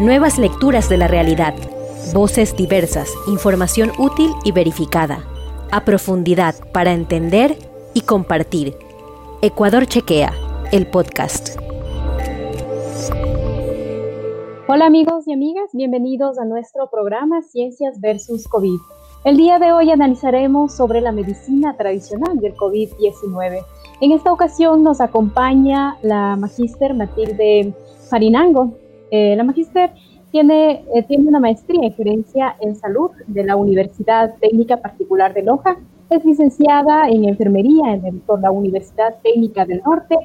Nuevas lecturas de la realidad. Voces diversas, información útil y verificada. A profundidad para entender y compartir. Ecuador Chequea, el podcast. Hola amigos y amigas, bienvenidos a nuestro programa Ciencias versus COVID. El día de hoy analizaremos sobre la medicina tradicional del COVID-19. En esta ocasión nos acompaña la magíster Matilde Farinango. Eh, la magíster tiene, eh, tiene una maestría en gerencia en salud de la Universidad Técnica Particular de Loja. Es licenciada en enfermería en por la Universidad Técnica del Norte.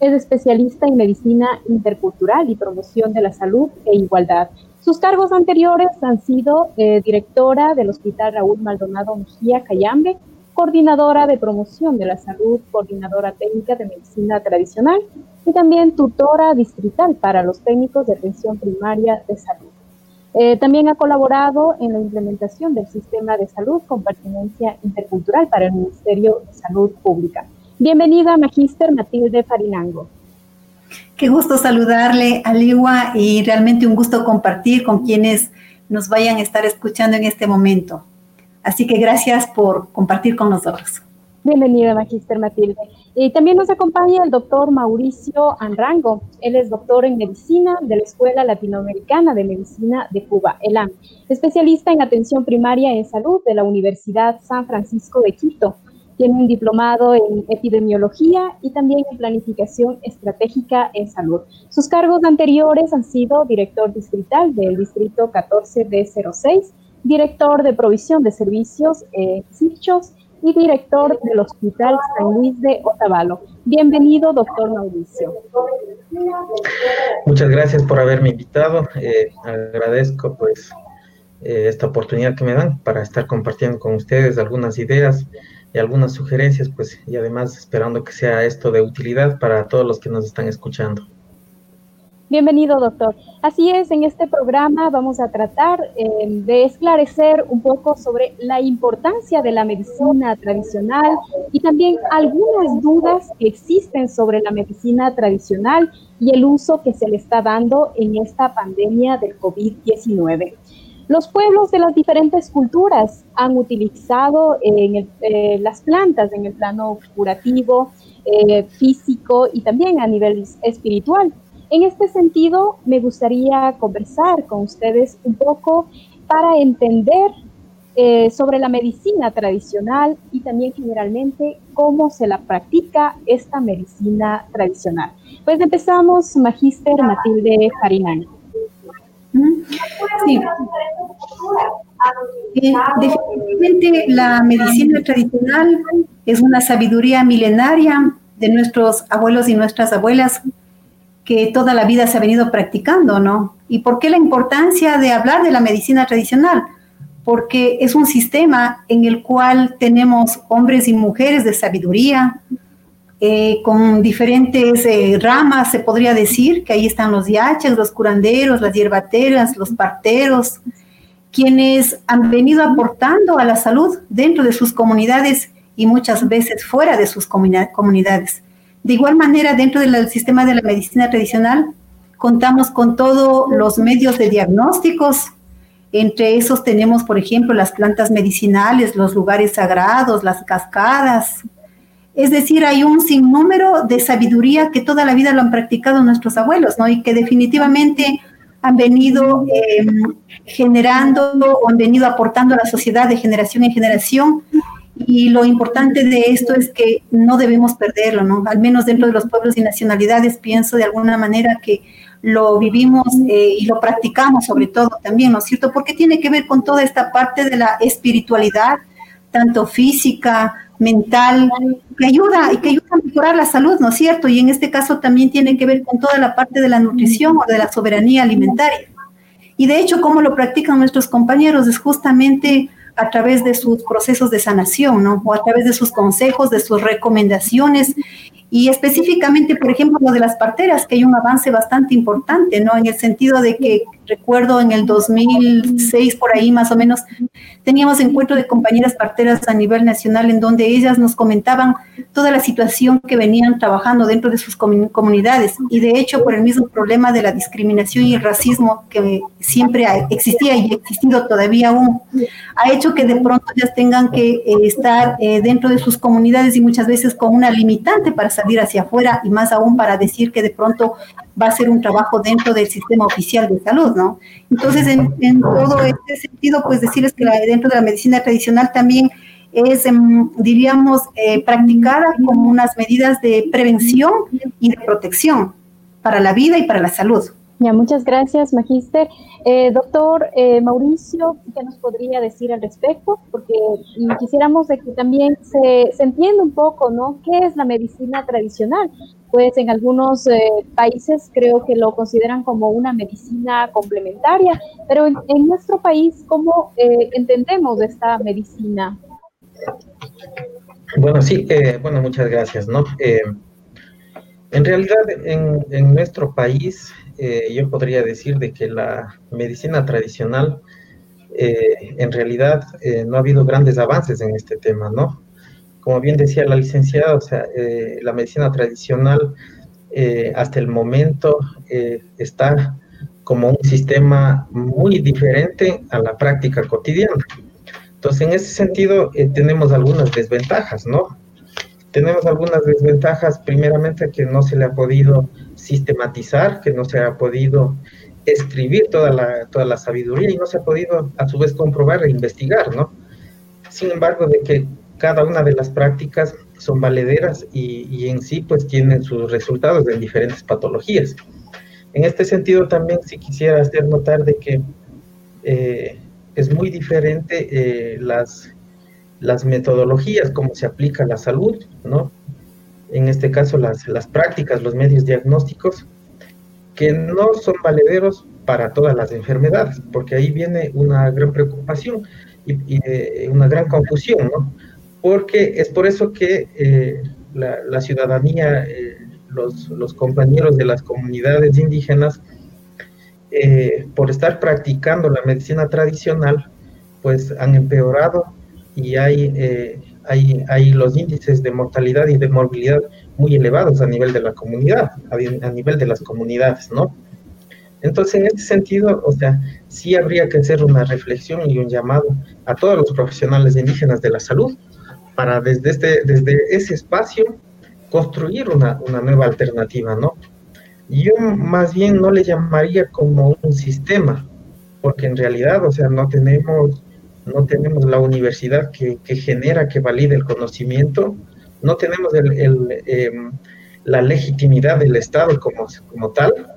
Es especialista en medicina intercultural y promoción de la salud e igualdad. Sus cargos anteriores han sido eh, directora del Hospital Raúl Maldonado Mejía Cayambe, coordinadora de promoción de la salud, coordinadora técnica de medicina tradicional y también tutora distrital para los técnicos de atención primaria de salud. Eh, también ha colaborado en la implementación del sistema de salud con pertinencia intercultural para el Ministerio de Salud Pública. Bienvenida, Magíster Matilde Farinango. Qué gusto saludarle, Aliwa, y realmente un gusto compartir con quienes nos vayan a estar escuchando en este momento. Así que gracias por compartir con nosotros. Bienvenida, Magister Matilde. Y también nos acompaña el doctor Mauricio Anrango. Él es doctor en medicina de la Escuela Latinoamericana de Medicina de Cuba, ELAM, especialista en atención primaria en salud de la Universidad San Francisco de Quito tiene un diplomado en epidemiología y también en planificación estratégica en salud. Sus cargos anteriores han sido director distrital del distrito 14D06, director de provisión de servicios eh, y director del Hospital San Luis de Otavalo. Bienvenido, doctor Mauricio. Muchas gracias por haberme invitado. Eh, agradezco pues eh, esta oportunidad que me dan para estar compartiendo con ustedes algunas ideas y algunas sugerencias, pues, y además esperando que sea esto de utilidad para todos los que nos están escuchando. Bienvenido, doctor. Así es, en este programa vamos a tratar eh, de esclarecer un poco sobre la importancia de la medicina tradicional y también algunas dudas que existen sobre la medicina tradicional y el uso que se le está dando en esta pandemia del COVID-19. Los pueblos de las diferentes culturas han utilizado eh, las plantas en el plano curativo, eh, físico y también a nivel espiritual. En este sentido, me gustaría conversar con ustedes un poco para entender eh, sobre la medicina tradicional y también generalmente cómo se la practica esta medicina tradicional. Pues empezamos, Magíster Matilde Farinani. Sí. Eh, definitivamente la medicina tradicional es una sabiduría milenaria de nuestros abuelos y nuestras abuelas que toda la vida se ha venido practicando, ¿no? ¿Y por qué la importancia de hablar de la medicina tradicional? Porque es un sistema en el cual tenemos hombres y mujeres de sabiduría, eh, con diferentes eh, ramas, se podría decir, que ahí están los yaches, los curanderos, las hierbateras, los parteros, quienes han venido aportando a la salud dentro de sus comunidades y muchas veces fuera de sus comunidades. De igual manera, dentro del sistema de la medicina tradicional, contamos con todos los medios de diagnósticos. Entre esos tenemos, por ejemplo, las plantas medicinales, los lugares sagrados, las cascadas, es decir, hay un sinnúmero de sabiduría que toda la vida lo han practicado nuestros abuelos, ¿no? Y que definitivamente han venido em, generando o han venido aportando a la sociedad de generación en generación. Y lo importante de esto es que no debemos perderlo, ¿no? Al menos dentro de los pueblos y nacionalidades pienso de alguna manera que lo vivimos eh, y lo practicamos sobre todo también, ¿no es cierto? Porque tiene que ver con toda esta parte de la espiritualidad, tanto física, mental, que ayuda y que ayuda a mejorar la salud, ¿no es cierto? Y en este caso también tiene que ver con toda la parte de la nutrición o de la soberanía alimentaria. Y de hecho, cómo lo practican nuestros compañeros es justamente a través de sus procesos de sanación, ¿no? O a través de sus consejos, de sus recomendaciones y específicamente, por ejemplo, lo de las parteras, que hay un avance bastante importante, ¿no? En el sentido de que recuerdo en el 2006, por ahí más o menos, teníamos encuentro de compañeras parteras a nivel nacional en donde ellas nos comentaban toda la situación que venían trabajando dentro de sus comunidades. Y de hecho por el mismo problema de la discriminación y el racismo que siempre existía y ha existido todavía aún, ha hecho que de pronto ellas tengan que eh, estar eh, dentro de sus comunidades y muchas veces con una limitante para salir hacia afuera y más aún para decir que de pronto va a ser un trabajo dentro del sistema oficial de salud, ¿no? Entonces, en, todo este sentido, pues decirles que dentro de la medicina tradicional también es, em, diríamos, eh, practicada como unas medidas de prevención y de protección para la vida y para la salud. Muchas gracias, Magister. Eh, doctor eh, Mauricio, ¿qué nos podría decir al respecto? Porque quisiéramos que también se, entienda un poco, ¿no? ¿Qué es la medicina tradicional? Pues en algunos eh, países creo que lo consideran como una medicina complementaria, pero en, nuestro país, ¿cómo entendemos esta medicina? Bueno, sí, bueno, muchas gracias, ¿no? en realidad, en nuestro país, eh, yo podría decir de que la medicina tradicional, eh, en realidad, eh, no ha habido grandes avances en este tema, ¿no? Como bien decía la licenciada, o sea, la medicina tradicional hasta el momento está como un sistema muy diferente a la práctica cotidiana. Entonces, en ese sentido, tenemos algunas desventajas, ¿no? Tenemos algunas desventajas, primeramente, que no se le ha podido sistematizar, que no se ha podido escribir toda la, toda la sabiduría y no se ha podido a su vez comprobar e investigar, ¿no? Sin embargo, de que cada una de las prácticas son valederas y, en sí pues tienen sus resultados en diferentes patologías. En este sentido también si quisiera hacer notar de que eh, es muy diferente eh, las, las metodologías, cómo se aplica la salud, ¿no? En este caso las, las prácticas, los medios diagnósticos, que no son valederos para todas las enfermedades, porque ahí viene una gran preocupación y, eh, una gran confusión, ¿no? Porque es por eso que eh, la, ciudadanía, eh, los, los, compañeros de las comunidades indígenas, por estar practicando la medicina tradicional, pues han empeorado y hay hay, los índices de mortalidad y de morbilidad muy elevados a nivel de la comunidad, a, nivel de las comunidades, ¿no? Entonces, en este sentido, o sea, sí habría que hacer una reflexión y un llamado a todos los profesionales indígenas de la salud para desde, este, desde ese espacio construir una, una nueva alternativa, ¿no? Yo más bien no le llamaría como un sistema, porque en realidad, o sea, no tenemos no tenemos la universidad que, genera, que valide el conocimiento, no tenemos em, la legitimidad del Estado como, como tal.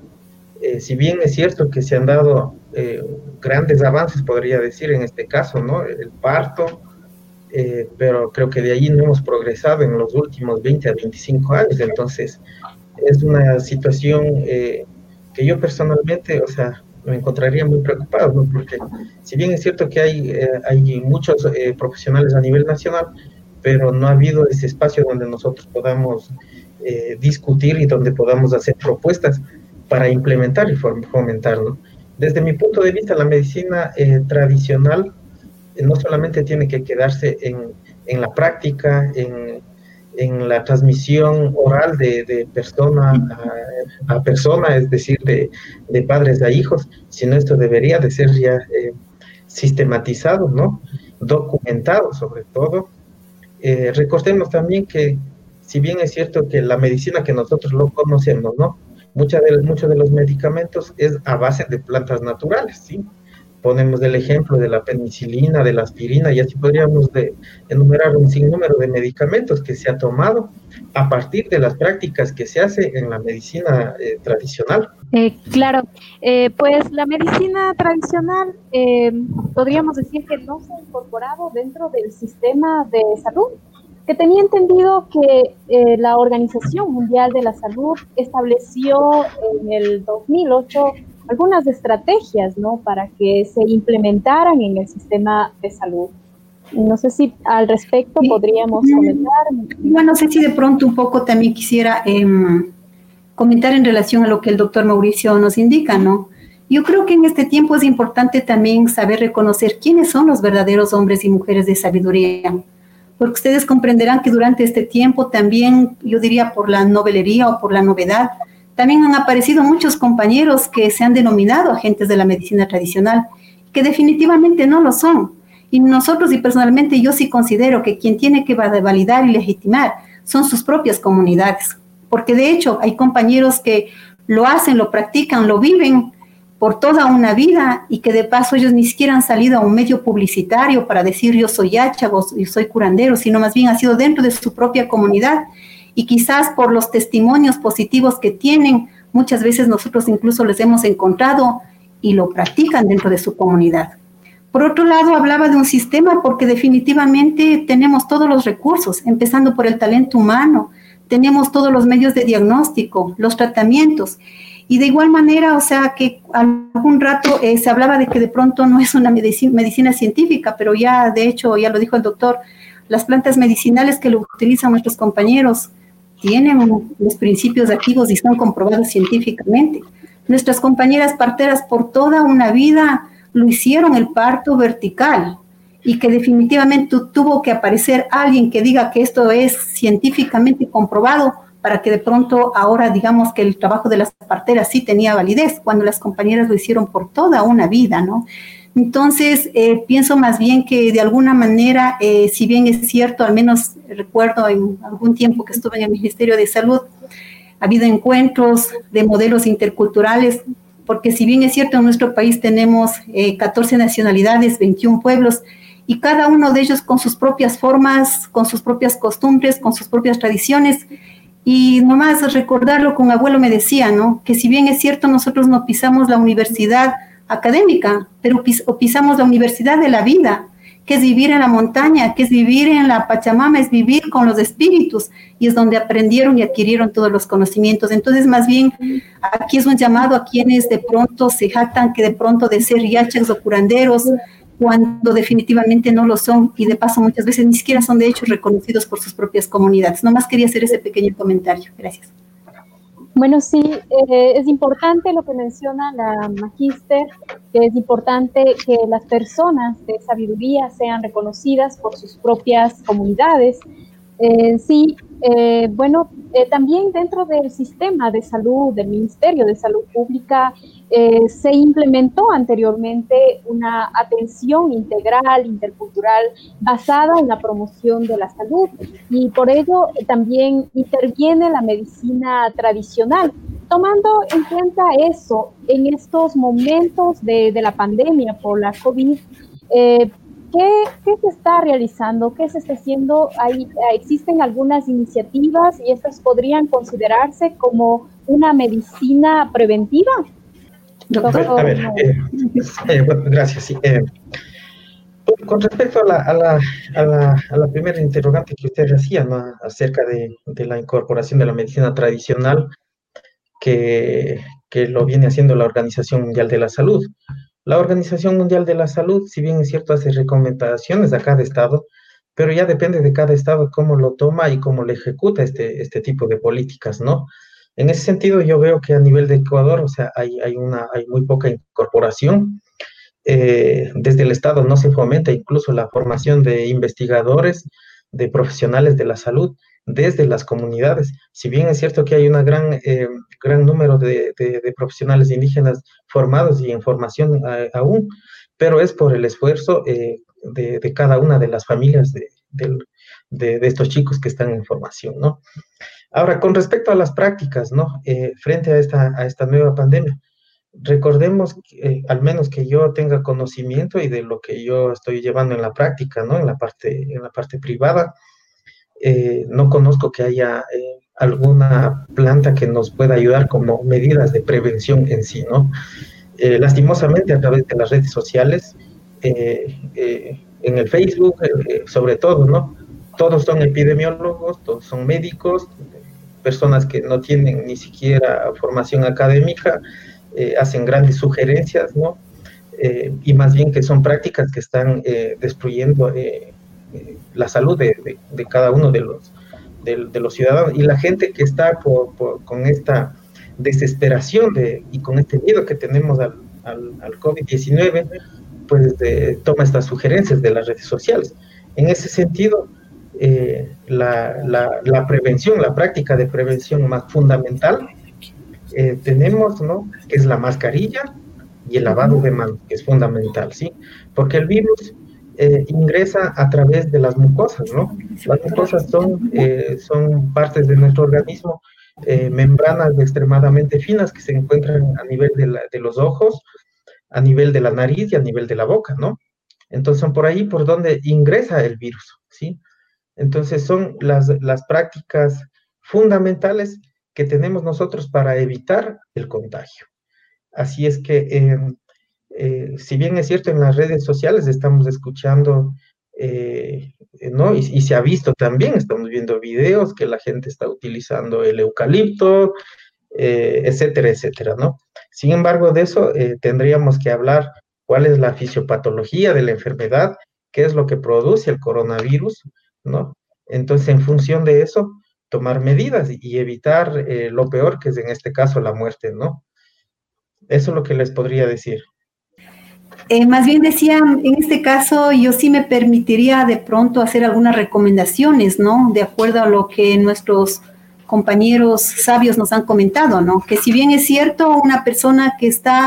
Eh, si bien es cierto que se han dado eh, grandes avances, podría decir en este caso, ¿no? El parto, eh, pero creo que de ahí no hemos progresado en los últimos 20 a 25 años. Entonces, es una situación que yo personalmente, o sea, me encontraría muy preocupado, ¿no? porque si bien es cierto que hay, eh, hay muchos eh, profesionales a nivel nacional, pero no ha habido ese espacio donde nosotros podamos eh, discutir y donde podamos hacer propuestas para implementar y fomentar. Desde mi punto de vista, la medicina tradicional no solamente tiene que quedarse en, en la práctica, en en la transmisión oral de, persona a, persona, es decir, de, padres a hijos, sino esto debería de ser ya eh, sistematizado, ¿no? Documentado sobre todo. Eh, recordemos también que, si bien es cierto que la medicina que nosotros lo conocemos, ¿no? Mucha de, muchos de los medicamentos es a base de plantas naturales, ¿sí? Ponemos el ejemplo de la penicilina, de la aspirina, y así podríamos de, enumerar un sinnúmero de medicamentos que se ha tomado a partir de las prácticas que se hace en la medicina eh, tradicional. Eh, claro, eh, pues la medicina tradicional podríamos decir que no se ha incorporado dentro del sistema de salud que tenía entendido que la Organización Mundial de la Salud estableció en el 2008 algunas estrategias, ¿no? Para que se implementaran en el sistema de salud. No sé si al respecto podríamos comentar. Bueno, no sé si de pronto un poco también quisiera em, comentar en relación a lo que el doctor Mauricio nos indica, ¿no? Yo creo que en este tiempo es importante también saber reconocer quiénes son los verdaderos hombres y mujeres de sabiduría, porque ustedes comprenderán que durante este tiempo también, yo diría por la novelería o por la novedad, también han aparecido muchos compañeros que se han denominado agentes de la medicina tradicional, que definitivamente no lo son. Y nosotros y personalmente yo sí considero que quien tiene que validar y legitimar son sus propias comunidades, porque de hecho hay compañeros que lo hacen, lo practican, lo viven por toda una vida y que de paso ellos ni siquiera han salido a un medio publicitario para decir yo soy hacha, yo soy curandero, sino más bien ha sido dentro de su propia comunidad y quizás por los testimonios positivos que tienen, muchas veces nosotros incluso les hemos encontrado y lo practican dentro de su comunidad. Por otro lado, hablaba de un sistema porque definitivamente tenemos todos los recursos, empezando por el talento humano, tenemos todos los medios de diagnóstico, los tratamientos. Y de igual manera, o sea, que algún rato eh, se hablaba de que de pronto no es una medicina, medicina, científica, pero ya, de hecho, ya lo dijo el doctor, las plantas medicinales que lo utilizan nuestros compañeros tienen los principios activos y son comprobados científicamente. Nuestras compañeras parteras por toda una vida lo hicieron el parto vertical y que definitivamente tuvo que aparecer alguien que diga que esto es científicamente comprobado para que de pronto ahora digamos que el trabajo de las parteras sí tenía validez, cuando las compañeras lo hicieron por toda una vida, ¿no? Entonces, eh, pienso más bien que de alguna manera, eh, si bien es cierto, al menos recuerdo en algún tiempo que estuve en el Ministerio de Salud, ha habido encuentros de modelos interculturales, porque si bien es cierto, en nuestro país tenemos 14 eh, nacionalidades, 21 pueblos, y cada uno de ellos con sus propias formas, con sus propias costumbres, con sus propias tradiciones. Y nomás recordarlo, con abuelo me decía, ¿no? Que si bien es cierto, nosotros no pisamos la universidad, académica, pero pisamos la universidad de la vida, que es vivir en la montaña, que es vivir en la Pachamama, es vivir con los espíritus, y es donde aprendieron y adquirieron todos los conocimientos. Entonces, más bien, aquí es un llamado a quienes de pronto se jactan que de pronto de ser yachas o curanderos, cuando definitivamente no lo son, y de paso muchas veces ni siquiera son de hecho reconocidos por sus propias comunidades. Nomás quería hacer ese pequeño comentario. Gracias. Bueno, sí, eh, es importante lo que menciona la magíster, que es importante que las personas de sabiduría sean reconocidas por sus propias comunidades. Eh, sí, eh, bueno, también dentro del sistema de salud, del Ministerio de Salud Pública, eh, se implementó anteriormente una atención integral, intercultural, basada en la promoción de la salud y por ello también interviene la medicina tradicional. Tomando en cuenta eso, en estos momentos de, la pandemia por la COVID, eh, ¿qué, ¿qué, se está realizando? ¿Qué se está haciendo? Hay, existen algunas iniciativas y estas podrían considerarse como una medicina preventiva. A ver, eh, eh, gracias. Eh, con respecto a la, a, la, a, la, a la, primera interrogante que usted hacía ¿no? acerca de, de, la incorporación de la medicina tradicional que, que, lo viene haciendo la Organización Mundial de la Salud. La Organización Mundial de la Salud, si bien es cierto, hace recomendaciones a cada estado, pero ya depende de cada estado cómo lo toma y cómo le ejecuta este, este tipo de políticas, ¿no? En ese sentido, yo veo que a nivel de Ecuador, o sea, hay, hay, una, hay muy poca incorporación. Eh, desde el Estado no se fomenta incluso la formación de investigadores, de profesionales de la salud desde las comunidades. Si bien es cierto que hay un gran, eh, gran número de, de, profesionales indígenas formados y en formación eh, aún, pero es por el esfuerzo de, de, cada una de las familias de, estos chicos que están en formación, ¿no? Ahora, con respecto a las prácticas, ¿no? Eh, frente a esta, a esta nueva pandemia, recordemos, eh, al menos que yo tenga conocimiento y de lo que yo estoy llevando en la práctica, ¿no? En la parte, en la parte privada, eh, no conozco que haya alguna planta que nos pueda ayudar como medidas de prevención en sí, ¿no? lastimosamente, a través de las redes sociales, en el Facebook, sobre todo, ¿no? Todos son epidemiólogos, todos son médicos, personas que no tienen ni siquiera formación académica, eh, hacen grandes sugerencias, ¿no? Eh, y más bien que son prácticas que están eh, la salud de, cada uno de los, de, los ciudadanos. Y la gente que está con esta desesperación de, y con este miedo que tenemos al, al, COVID-19, pues toma estas sugerencias de las redes sociales. En ese sentido, eh, la, la, prevención, la práctica de prevención más fundamental, eh, tenemos, ¿no? Que es la mascarilla y el lavado de manos, que es fundamental, ¿sí? Porque el virus eh, ingresa a través de las mucosas, ¿no? Las mucosas son, son partes de nuestro organismo, membranas extremadamente finas que se encuentran a nivel de, los ojos, a nivel de la nariz y a nivel de la boca, ¿no? Entonces son por ahí por donde ingresa el virus, ¿sí? Entonces son las, prácticas fundamentales que tenemos nosotros para evitar el contagio. Así es que, em, eh, si bien es cierto, en las redes sociales estamos escuchando, eh, ¿no? Y, se ha visto también, estamos viendo videos que la gente está utilizando el eucalipto, eh, etcétera, etcétera, ¿no? Sin embargo, de eso tendríamos que hablar cuál es la fisiopatología de la enfermedad, qué es lo que produce el coronavirus, ¿no? Entonces, en función de eso, tomar medidas y evitar lo peor, que es en este caso la muerte, ¿no? Eso es lo que les podría decir. Eh, más bien decía, en este caso yo sí me permitiría de pronto hacer algunas recomendaciones, ¿no? De acuerdo a lo que nuestros compañeros sabios nos han comentado, ¿no? Que si bien es cierto, una persona que está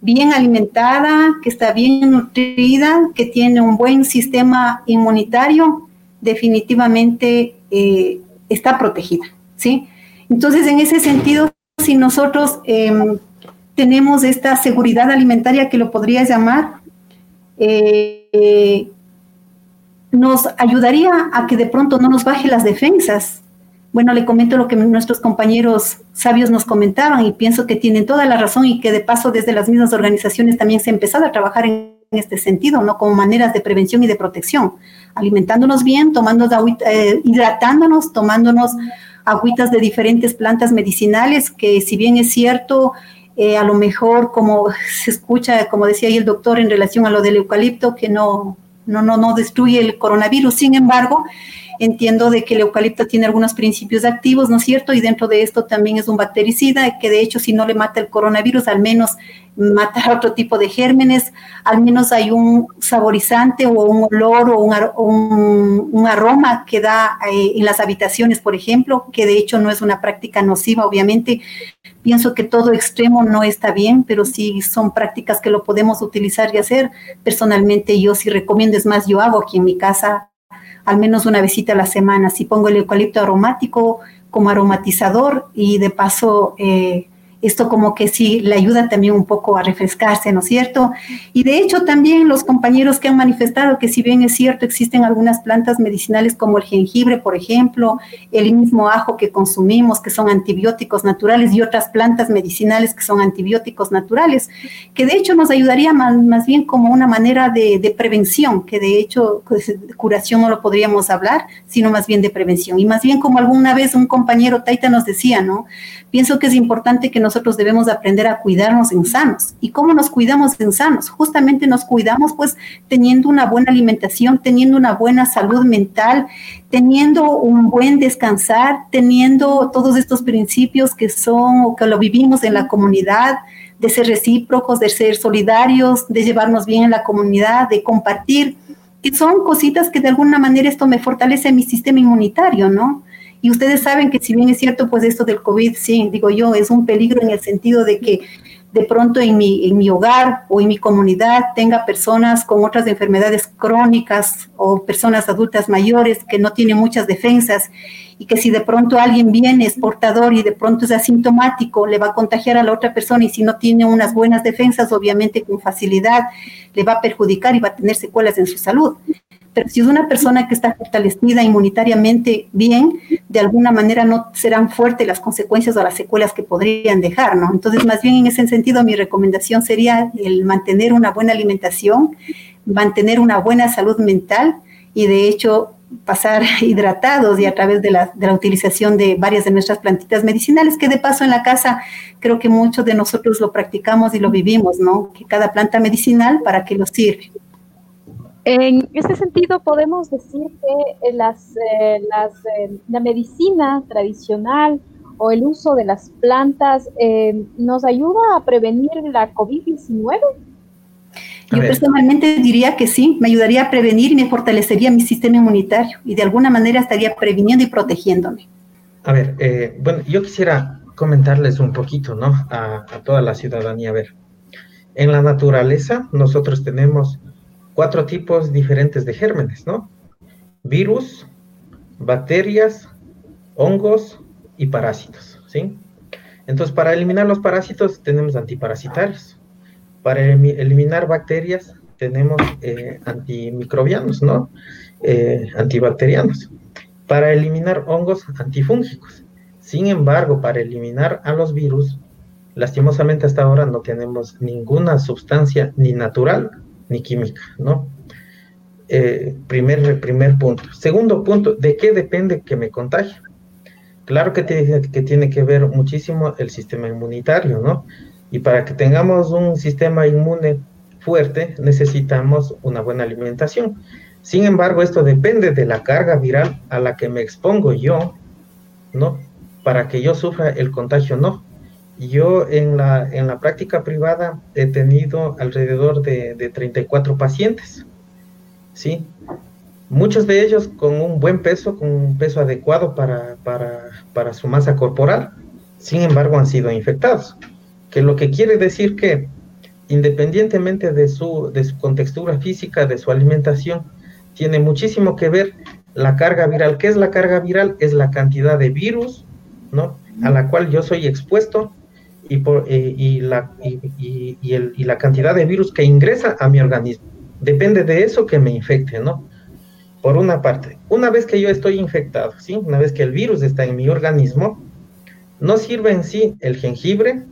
bien alimentada, que está bien nutrida, que tiene un buen sistema inmunitario, definitivamente eh, está protegida, ¿sí? Entonces, en ese sentido, si nosotros em, tenemos esta seguridad alimentaria que lo podría llamar, eh, nos ayudaría a que de pronto no nos baje las defensas. Bueno, le comento lo que nuestros compañeros sabios nos comentaban y pienso que tienen toda la razón y que de paso desde las mismas organizaciones también se ha empezado a trabajar en este sentido, ¿no? Como maneras de prevención y de protección alimentándonos bien, tomando eh, hidratándonos, tomándonos agüitas de diferentes plantas medicinales, que si bien es cierto, eh, a lo mejor como se escucha, como decía ahí el doctor en relación a lo del eucalipto, que no, no, no, no destruye el coronavirus, sin embargo, Entiendo de que el eucalipto tiene algunos principios activos, ¿no es cierto? Y dentro de esto también es un bactericida, que de hecho si no le mata el coronavirus, al menos mata otro tipo de gérmenes, al menos hay un saborizante o un olor o un, aroma que da eh, en las habitaciones, por ejemplo, que de hecho no es una práctica nociva, obviamente. Pienso que todo extremo no está bien, pero sí son prácticas que lo podemos utilizar y hacer. Personalmente yo sí recomiendo, es más, yo hago aquí en mi casa al menos una visita a la semana. Si pongo el eucalipto aromático como aromatizador y de paso eh, esto como que sí le ayuda también un poco a refrescarse, ¿no es cierto? Y de hecho también los compañeros que han manifestado que si bien es cierto existen algunas plantas medicinales como el jengibre, por ejemplo, el mismo ajo que consumimos, que son antibióticos naturales y otras plantas medicinales que son antibióticos naturales, que de hecho nos ayudaría más, bien como una manera de, de, prevención, que de hecho pues, curación no lo podríamos hablar, sino más bien de prevención. Y más bien como alguna vez un compañero Taita nos decía, ¿no? Pienso que es importante que nosotros debemos aprender a cuidarnos en sanos. ¿Y cómo nos cuidamos en sanos? Justamente nos cuidamos pues teniendo una buena alimentación, teniendo una buena salud mental, teniendo un buen descansar, teniendo todos estos principios que son o que lo vivimos en la comunidad, de ser recíprocos, de ser solidarios, de llevarnos bien en la comunidad, de compartir, que son cositas que de alguna manera esto me fortalece mi sistema inmunitario, ¿no? Y ustedes saben que si bien es cierto, pues esto del COVID, sí, digo yo, es un peligro en el sentido de que de pronto en mi, en mi hogar o en mi comunidad tenga personas con otras enfermedades crónicas o personas adultas mayores que no tienen muchas defensas y que si de pronto alguien viene es portador y de pronto es asintomático, le va a contagiar a la otra persona y si no tiene unas buenas defensas, obviamente con facilidad le va a perjudicar y va a tener secuelas en su salud. Pero si es una persona que está fortalecida inmunitariamente bien, de alguna manera no serán fuertes las consecuencias o las secuelas que podrían dejar, ¿no? Entonces, más bien en ese sentido, mi recomendación sería el mantener una buena alimentación, mantener una buena salud mental y de hecho pasar hidratados y a través de la, utilización de varias de nuestras plantitas medicinales, que de paso en la casa creo que muchos de nosotros lo practicamos y lo vivimos, ¿no? Que cada planta medicinal para qué nos sirve. En ese sentido, podemos decir que las, eh, las, eh, la medicina tradicional o el uso de las plantas eh, nos ayuda a prevenir la COVID-19? Yo personalmente diría que sí, me ayudaría a prevenir y me fortalecería mi sistema inmunitario y de alguna manera estaría previniendo y protegiéndome. A ver, eh, bueno, yo quisiera comentarles un poquito, ¿no? A, a, toda la ciudadanía. A ver, en la naturaleza nosotros tenemos cuatro tipos diferentes de gérmenes, ¿no? Virus, bacterias, hongos y parásitos, ¿sí? Entonces, para eliminar los parásitos tenemos antiparasitarios. Para eliminar bacterias tenemos eh, antimicrobianos, ¿no? Eh, antibacterianos. Para eliminar hongos, antifúngicos. Sin embargo, para eliminar a los virus, lastimosamente hasta ahora no tenemos ninguna sustancia ni natural ni química, ¿no? Eh, primer, primer punto. Segundo punto, ¿de qué depende que me contagie? Claro que tiene, que tiene que ver muchísimo el sistema inmunitario, ¿no? Y para que tengamos un sistema inmune fuerte, necesitamos una buena alimentación. Sin embargo, esto depende de la carga viral a la que me expongo yo, ¿no? Para que yo sufra el contagio, no. Yo en la, en la práctica privada he tenido alrededor de, de 34 pacientes, ¿sí? Muchos de ellos con un buen peso, con un peso adecuado para, para, para su masa corporal, sin embargo han sido infectados, que lo que quiere decir que independientemente de su, de su contextura física, de su alimentación, tiene muchísimo que ver la carga viral. ¿Qué es la carga viral? Es la cantidad de virus, ¿no? A la cual yo soy expuesto y, por, eh, y, la, y, el, cantidad de virus que ingresa a mi organismo. Depende de eso que me infecte, ¿no? Por una parte, una vez que yo estoy infectado, ¿sí? Una vez que el virus está en mi organismo, no sirve en sí el jengibre,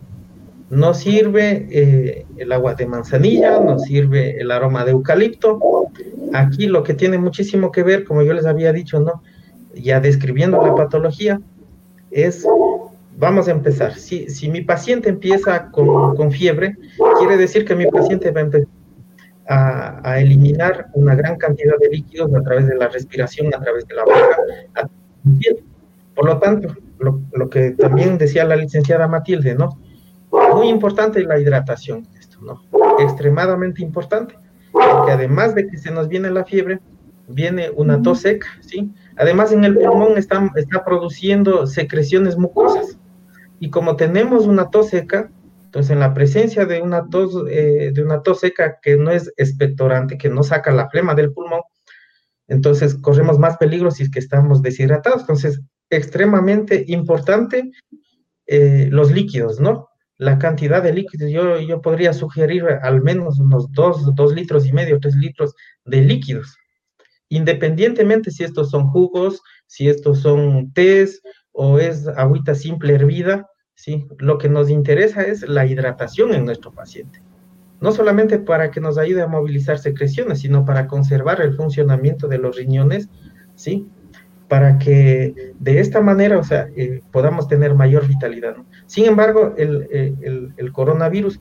no sirve eh, el agua de manzanilla, no sirve el aroma de eucalipto. Aquí lo que tiene muchísimo que ver, como yo les había dicho, ¿no? Ya describiendo la patología, es, vamos a empezar, si, si mi paciente empieza con, con fiebre, quiere decir que mi paciente va a empezar a, eliminar una gran cantidad de líquidos a través de la respiración, a través de la boca. Por lo tanto, lo, lo, que también decía la licenciada Matilde, ¿no? Muy importante la hidratación, esto, ¿no? Extremadamente importante, porque además de que se nos viene la fiebre, viene una tos seca, ¿sí? Además en el pulmón está, está produciendo secreciones mucosas. Y como tenemos una tos seca, entonces, en la presencia de una tos, eh, de una tos seca que no es expectorante, que no saca la flema del pulmón, entonces corremos más peligro si es que estamos deshidratados. Entonces, extremadamente importante eh, los líquidos, ¿no? La cantidad de líquidos, yo, yo podría sugerir al menos unos dos, dos litros y medio, tres litros de líquidos, independientemente si estos son jugos, si estos son tés o es agüita simple hervida, ¿sí? Lo que nos interesa es la hidratación en nuestro paciente. No solamente para que nos ayude a movilizar secreciones, sino para conservar el funcionamiento de los riñones, ¿sí? Para que de esta manera, o sea, eh, podamos tener mayor vitalidad. Sin embargo, el, eh, el, el, coronavirus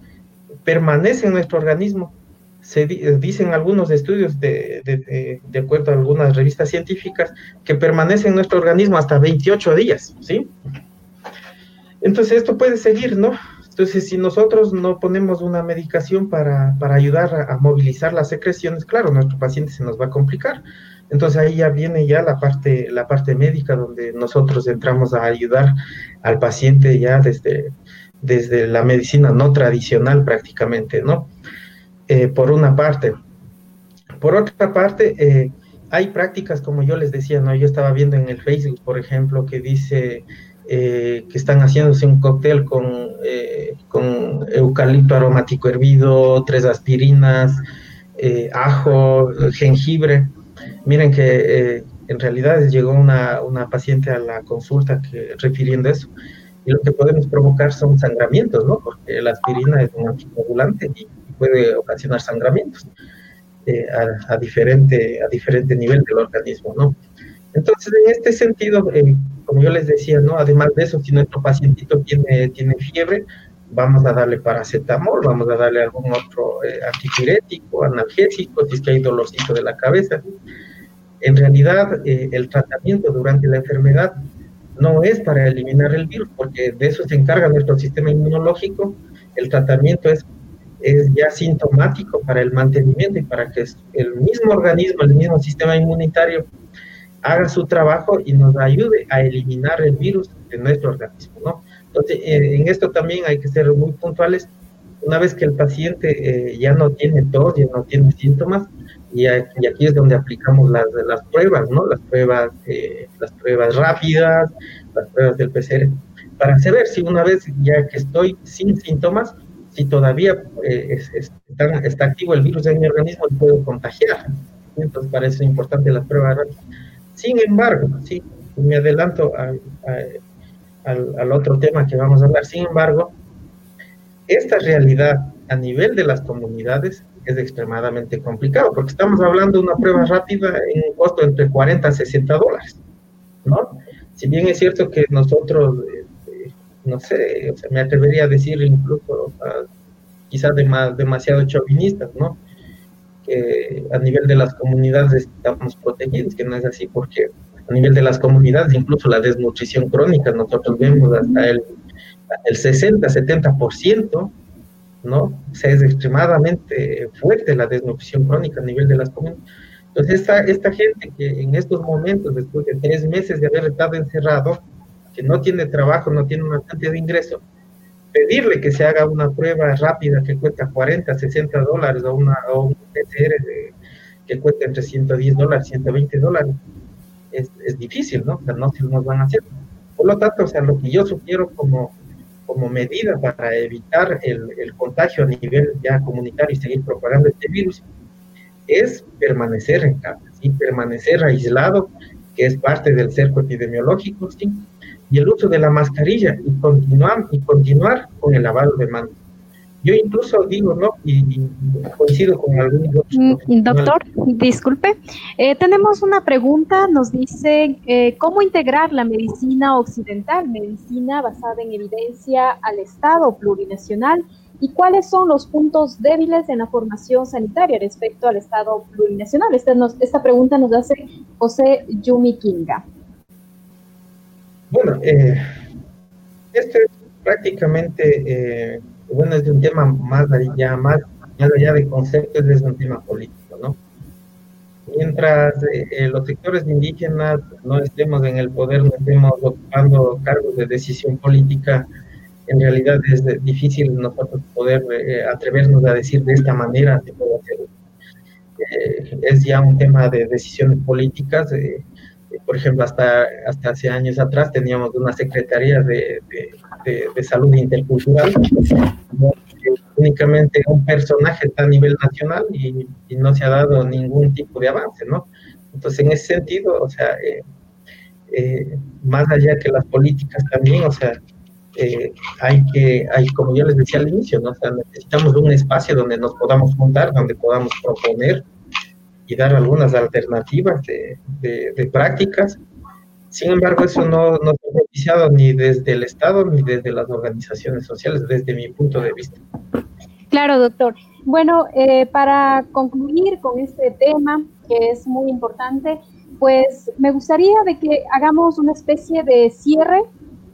permanece en nuestro organismo. Se dicen algunos estudios, de, de, de, acuerdo a algunas revistas científicas, que permanece en nuestro organismo hasta 28 días, ¿sí? Entonces esto puede seguir, ¿no? Entonces, si nosotros no ponemos una medicación para, para ayudar a, a, movilizar las secreciones, claro, nuestro paciente se nos va a complicar. Entonces ahí ya viene ya la parte, la parte médica donde nosotros entramos a ayudar al paciente ya desde, desde la medicina no tradicional prácticamente, ¿no? Eh, por una parte. Por otra parte, eh, hay prácticas, como yo les decía, ¿no? Yo estaba viendo en el Facebook, por ejemplo, que dice eh, que están haciéndose un cóctel con, eh, con eucalipto aromático hervido, tres aspirinas, eh, ajo, jengibre. Miren que eh, en realidad llegó una, una, paciente a la consulta que, refiriendo eso. Y lo que podemos provocar son sangramientos, ¿no? Porque la aspirina es un anticoagulante y puede ocasionar sangramientos a, a, diferente, a diferente nivel del organismo, ¿no? Entonces, en este sentido, eh, como yo les decía, ¿no? Además de eso, si nuestro pacientito tiene, tiene fiebre, vamos a darle paracetamol, vamos a darle algún otro eh, antipirético, analgésico, si es que hay dolorcito de la cabeza. En realidad, eh, el tratamiento durante la enfermedad no es para eliminar el virus, porque de eso se encarga nuestro sistema inmunológico. El tratamiento es, es ya sintomático para el mantenimiento y para que el mismo organismo, el mismo sistema inmunitario haga su trabajo y nos ayude a eliminar el virus de nuestro organismo, ¿no? Entonces, eh, en esto también hay que ser muy puntuales. Una vez que el paciente eh, ya no tiene tos, ya no tiene síntomas, y aquí, es donde aplicamos las, las pruebas, ¿no? Las pruebas, eh, las pruebas rápidas, las pruebas del PCR, para saber si una vez ya que estoy sin síntomas, si todavía está, activo el virus en mi organismo puedo contagiar. Entonces, para eso es importante las pruebas rápidas. Sin embargo, sí, me adelanto al, al, otro tema que vamos a hablar. Sin embargo, esta realidad a nivel de las comunidades es extremadamente complicado, porque estamos hablando de una prueba rápida en un costo entre 40 a 60 dólares, ¿no? Si bien es cierto que nosotros, no sé, me atrevería a decir incluso quizás demasiado chauvinistas, ¿no? Que a nivel de las comunidades estamos protegidos, que no es así, porque a nivel de las comunidades, incluso la desnutrición crónica, nosotros vemos hasta el, el 60-70%, ¿no? O sea, es extremadamente fuerte la desnutrición crónica a nivel de las comunidades. Entonces, esta, esta gente que en estos momentos, después de tres meses de haber estado encerrado, que no tiene trabajo, no tiene una cantidad de ingreso, pedirle que se haga una prueba rápida que cuesta 40, 60 dólares o, una, o un PCR que cuesta entre 110 dólares, 120 dólares, es, es difícil, ¿no? O sea, no se nos van a hacer. Por lo tanto, o sea, lo que yo sugiero como, como medida para evitar el, el contagio a nivel ya comunitario y seguir propagando este virus es permanecer en casa, ¿sí? permanecer aislado, que es parte del cerco epidemiológico, ¿sí? Y el uso de la mascarilla y continuar, y continuar con el lavado de manos. Yo incluso digo, ¿no? Y, coincido con algunos mm, Doctor, disculpe. Eh, tenemos una pregunta, nos dice, eh, ¿cómo integrar la medicina occidental, medicina basada en evidencia, al Estado plurinacional? ¿Y cuáles son los puntos débiles en la formación sanitaria respecto al Estado plurinacional? Esta, nos, esta pregunta nos hace José Yumi Kinga. Bueno, eh, esto es prácticamente bueno, es un tema más allá, más, allá de conceptos, es un tema político, ¿no? Mientras eh, los sectores indígenas no estemos en el poder, no estemos ocupando cargos de decisión política, en realidad es difícil nosotros poder eh, atrevernos a decir de esta manera. Eh, es ya un tema de decisiones políticas. Por ejemplo, hasta, hasta hace años atrás teníamos una secretaría de de, salud intercultural, únicamente un personaje está a nivel nacional y, no se ha dado ningún tipo de avance, ¿no? Entonces, en ese sentido, o sea, eh, eh, más allá que las políticas también, o sea, eh, hay que, hay, como yo les decía al inicio, ¿no? O sea, necesitamos un espacio donde nos podamos juntar, donde podamos proponer y dar algunas alternativas de, de prácticas sin embargo, eso no, no ha beneficiado ni desde el Estado ni desde las organizaciones sociales, desde mi punto de vista. Claro, doctor. Bueno, eh, para concluir con este tema, que es muy importante, pues me gustaría de que hagamos una especie de cierre.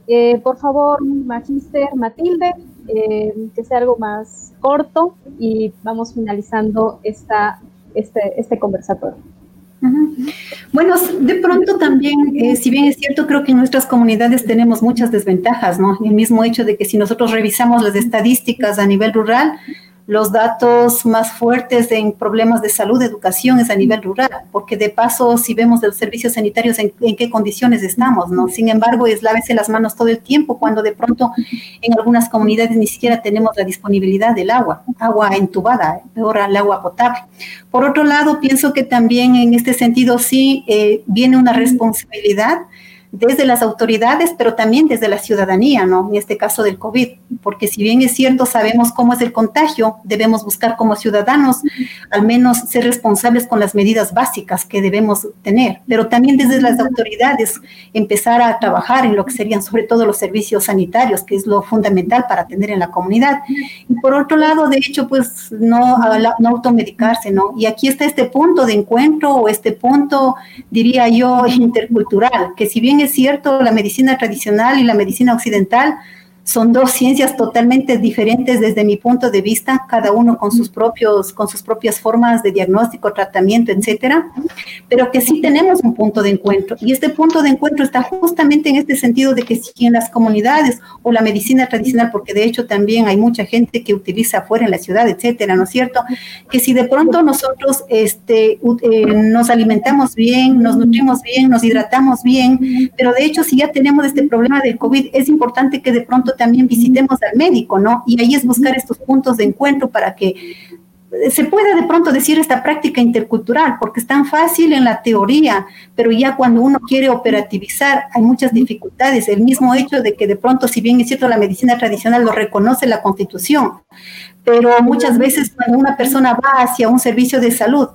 Eh, por favor, Magister Matilde, eh, que sea algo más corto y vamos finalizando esta, este, este conversatorio. Bueno, de pronto también, eh, si bien es cierto, creo que en nuestras comunidades tenemos muchas desventajas, ¿no? El mismo hecho de que si nosotros revisamos las estadísticas a nivel rural, los datos más fuertes en problemas de salud, educación es a nivel rural, porque de paso, si vemos los servicios sanitarios en, qué condiciones estamos, ¿no? Sin embargo, es lávese las manos todo el tiempo, cuando de pronto en algunas comunidades ni siquiera tenemos la disponibilidad del agua, agua entubada, peor el agua potable. Por otro lado, pienso que también en este sentido sí eh, viene una responsabilidad desde las autoridades, pero también desde la ciudadanía, ¿no? En este caso del COVID, porque si bien es cierto, sabemos cómo es el contagio, debemos buscar como ciudadanos al menos ser responsables con las medidas básicas que debemos tener, pero también desde las autoridades empezar a trabajar en lo que serían sobre todo los servicios sanitarios, que es lo fundamental para tener en la comunidad. Y por otro lado, de hecho, pues no, no automedicarse, ¿no? Y aquí está este punto de encuentro o este punto, diría yo, intercultural, que si bien es cierto, la medicina tradicional y la medicina occidental son dos ciencias totalmente diferentes desde mi punto de vista, cada uno con sus propios, con sus propias formas de diagnóstico, tratamiento, etcétera, pero que sí tenemos un punto de encuentro. Y este punto de encuentro está justamente en este sentido de que si en las comunidades o la medicina tradicional, porque de hecho también hay mucha gente que utiliza afuera en la ciudad, etcétera, ¿no es cierto? Que si de pronto nosotros este, eh, nos alimentamos bien, nos nutrimos bien, nos hidratamos bien, pero de hecho si ya tenemos este problema del COVID, es importante que de pronto también visitemos al médico, ¿no? Y ahí es buscar estos puntos de encuentro para que se pueda de pronto decir esta práctica intercultural, porque es tan fácil en la teoría, pero ya cuando uno quiere operativizar hay muchas dificultades. El mismo hecho de que de pronto, si bien es cierto, la medicina tradicional lo reconoce la constitución, pero muchas veces cuando una persona va hacia un servicio de salud,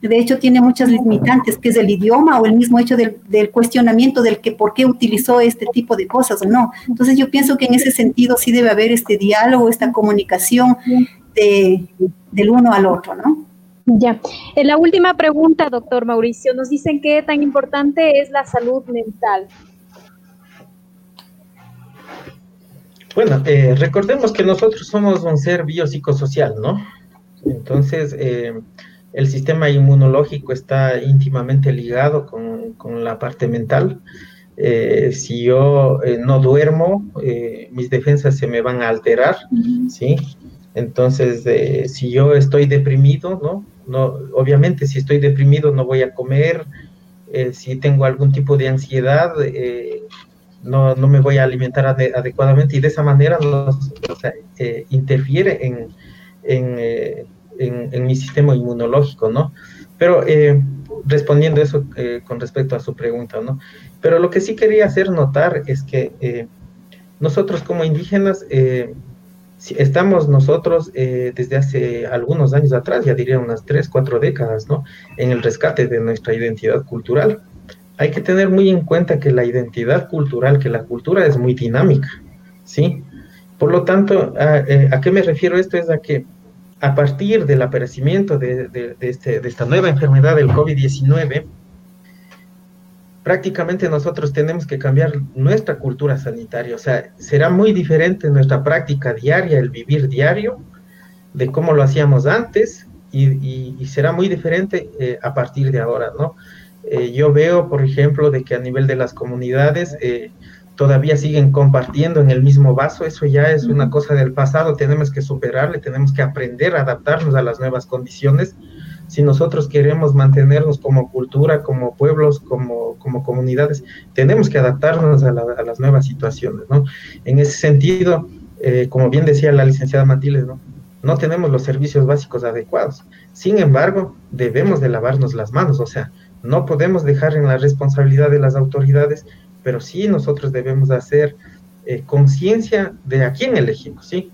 de hecho tiene muchas limitantes, que es el idioma o el mismo hecho del, cuestionamiento del que por qué utilizó este tipo de cosas o no. Entonces yo pienso que en ese sentido sí debe haber este diálogo, esta comunicación de, del uno al otro, ¿no? Ya. En la última pregunta, doctor Mauricio, nos dicen qué tan importante es la salud mental. Bueno, eh, recordemos que nosotros somos un ser biopsicosocial, ¿no? Entonces, eh, el sistema inmunológico está íntimamente ligado con, la parte mental. Eh, si yo eh, no duermo, eh, mis defensas se me van a alterar, ¿sí? Entonces, si yo estoy deprimido, ¿no? no obviamente, si estoy deprimido no voy a comer, si tengo algún tipo de ansiedad, no, me voy a alimentar adecuadamente y de esa manera interfiere en, en en, mi sistema inmunológico, ¿no? Pero eh, respondiendo eso eh, con respecto a su pregunta, ¿no? Pero lo que sí quería hacer notar es que eh, nosotros como indígenas estamos nosotros desde hace algunos años atrás, ya diría unas tres, cuatro décadas, ¿no? En el rescate de nuestra identidad cultural. Hay que tener muy en cuenta que la identidad cultural, que la cultura es muy dinámica, ¿sí? Por lo tanto, ¿a, ¿a qué me refiero esto? Es a que a partir del aparecimiento de, este, de esta nueva enfermedad del COVID-19, prácticamente nosotros tenemos que cambiar nuestra cultura sanitaria. O sea, será muy diferente nuestra práctica diaria, el vivir diario, de cómo lo hacíamos antes, y, será muy diferente eh, a partir de ahora, ¿no? Eh, yo veo, por ejemplo, de que a nivel de las comunidades, eh, todavía siguen compartiendo en el mismo vaso, eso ya es una cosa del pasado, tenemos que superarle, tenemos que aprender a adaptarnos a las nuevas condiciones. Si nosotros queremos mantenernos como cultura, como pueblos, como, como comunidades, tenemos que adaptarnos a, las nuevas situaciones, ¿no? En ese sentido, eh, como bien decía la licenciada Matilde, ¿no? No tenemos los servicios básicos adecuados. Sin embargo, debemos de lavarnos las manos, o sea, no podemos dejar en la responsabilidad de las autoridades pero sí nosotros debemos hacer eh, conciencia de a quién elegimos, ¿sí?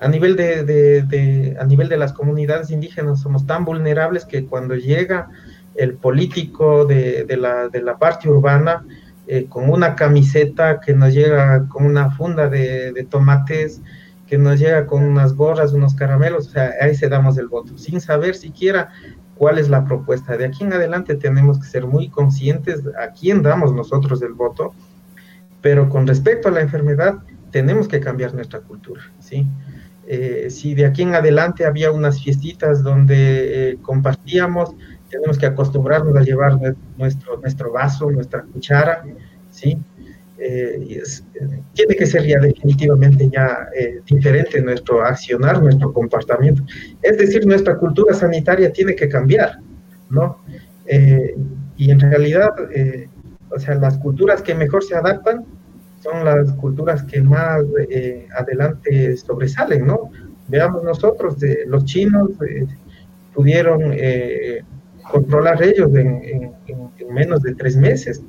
A nivel de, a nivel de las comunidades indígenas somos tan vulnerables que cuando llega el político de, la, parte urbana eh, con una camiseta que nos llega con una funda de, tomates, que nos llega con unas gorras, unos caramelos, o sea, ahí se damos el voto, sin saber siquiera cuál es la propuesta. De aquí en adelante tenemos que ser muy conscientes a quién damos nosotros el voto, pero con respecto a la enfermedad tenemos que cambiar nuestra cultura, ¿sí? Eh, si de aquí en adelante había unas fiestitas donde eh, compartíamos, tenemos que acostumbrarnos a llevar nuestro, nuestro vaso, nuestra cuchara, ¿sí? Eh, tiene que ser ya definitivamente ya eh, diferente nuestro accionar, nuestro comportamiento. Es decir, nuestra cultura sanitaria tiene que cambiar, ¿no? Eh, y en realidad, o sea, las culturas que mejor se adaptan son las culturas que más adelante sobresalen, ¿no? Veamos nosotros, los chinos pudieron controlar ellos en menos de tres meses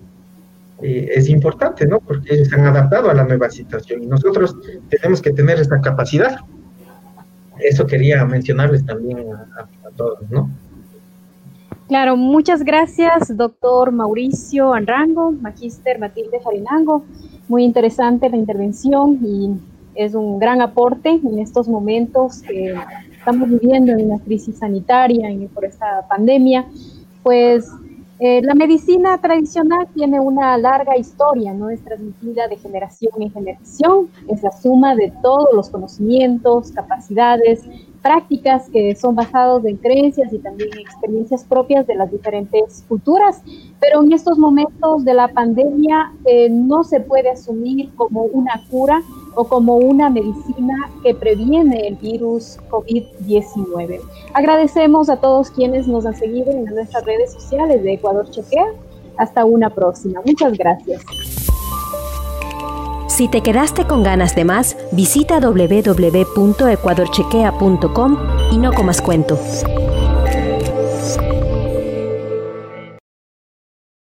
es importante, ¿no? Porque ellos se han adaptado a la nueva situación y nosotros tenemos que tener esta capacidad. Eso quería mencionarles también a, todos, ¿no? Claro, muchas gracias, doctor Mauricio Anrango, magíster Matilde Farinango. Muy interesante la intervención y es un gran aporte en estos momentos que estamos viviendo en una crisis sanitaria y por esta pandemia. Pues Eh, la medicina tradicional tiene una larga historia, no es transmitida de generación en generación, es la suma de todos los conocimientos, capacidades, prácticas que son basados en creencias y también experiencias propias de las diferentes culturas, pero en estos momentos de la pandemia eh, no se puede asumir como una cura o como una medicina que previene el virus COVID-19. Agradecemos a todos quienes nos han seguido en nuestras redes sociales de Ecuador Chequea. Hasta una próxima. Muchas gracias. Si te quedaste con ganas de más, visita www.ecuadorchequea.com y no comas cuento.